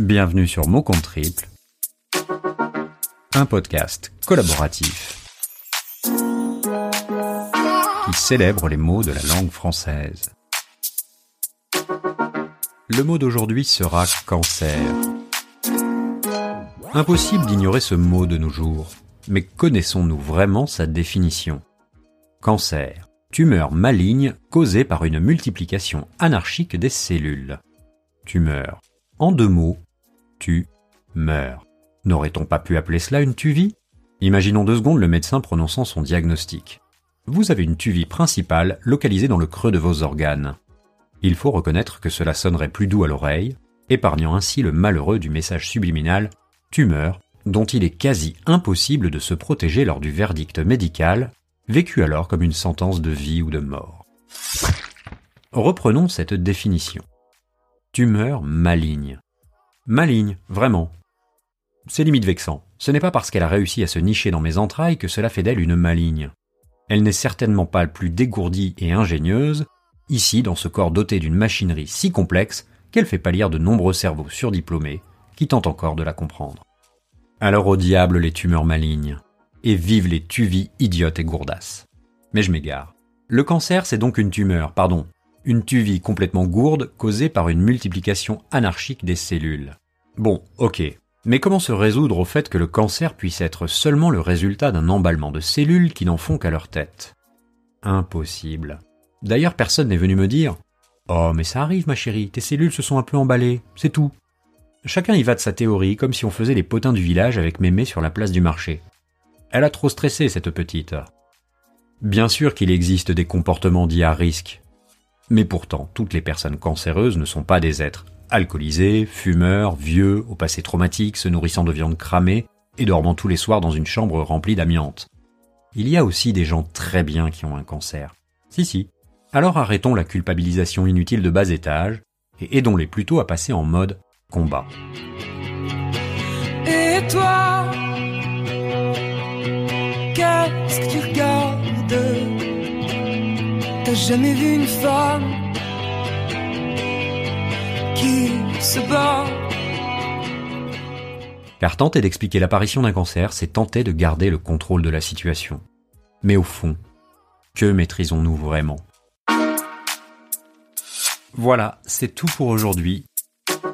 Bienvenue sur Mot Compte un podcast collaboratif qui célèbre les mots de la langue française. Le mot d'aujourd'hui sera cancer. Impossible d'ignorer ce mot de nos jours, mais connaissons-nous vraiment sa définition? Cancer, tumeur maligne causée par une multiplication anarchique des cellules. Tumeur. En deux mots, tu meurs. N'aurait-on pas pu appeler cela une tuvie Imaginons deux secondes le médecin prononçant son diagnostic. Vous avez une tuvie principale localisée dans le creux de vos organes. Il faut reconnaître que cela sonnerait plus doux à l'oreille, épargnant ainsi le malheureux du message subliminal tumeur dont il est quasi impossible de se protéger lors du verdict médical, vécu alors comme une sentence de vie ou de mort. Reprenons cette définition. Tumeur maligne. Maligne, vraiment. C'est limite vexant. Ce n'est pas parce qu'elle a réussi à se nicher dans mes entrailles que cela fait d'elle une maligne. Elle n'est certainement pas plus dégourdie et ingénieuse, ici dans ce corps doté d'une machinerie si complexe qu'elle fait pâlir de nombreux cerveaux surdiplômés qui tentent encore de la comprendre. Alors au diable les tumeurs malignes, et vive les tuvies idiotes et gourdasses. Mais je m'égare. Le cancer, c'est donc une tumeur, pardon, une tuvie complètement gourde causée par une multiplication anarchique des cellules. Bon, ok. Mais comment se résoudre au fait que le cancer puisse être seulement le résultat d'un emballement de cellules qui n'en font qu'à leur tête? Impossible. D'ailleurs, personne n'est venu me dire Oh, mais ça arrive, ma chérie, tes cellules se sont un peu emballées, c'est tout. Chacun y va de sa théorie, comme si on faisait les potins du village avec mémé sur la place du marché. Elle a trop stressé, cette petite. Bien sûr qu'il existe des comportements dits à risque, mais pourtant, toutes les personnes cancéreuses ne sont pas des êtres alcoolisés, fumeurs, vieux, au passé traumatique, se nourrissant de viande cramée et dormant tous les soirs dans une chambre remplie d'amiante. Il y a aussi des gens très bien qui ont un cancer. Si si. Alors arrêtons la culpabilisation inutile de bas étage et aidons-les plutôt à passer en mode combat. Et toi, qu'est-ce que tu regardes? T'as jamais vu une femme? Car tenter d'expliquer l'apparition d'un cancer, c'est tenter de garder le contrôle de la situation. Mais au fond, que maîtrisons-nous vraiment? Voilà, c'est tout pour aujourd'hui.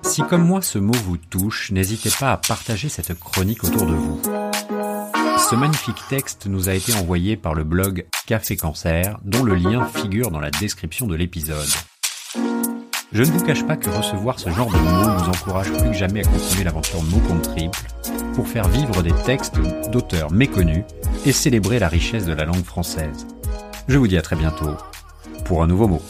Si comme moi ce mot vous touche, n'hésitez pas à partager cette chronique autour de vous. Ce magnifique texte nous a été envoyé par le blog Café Cancer, dont le lien figure dans la description de l'épisode. Je ne vous cache pas que recevoir ce genre de mots nous encourage plus que jamais à continuer l'aventure mot contre triple pour faire vivre des textes d'auteurs méconnus et célébrer la richesse de la langue française. Je vous dis à très bientôt pour un nouveau mot.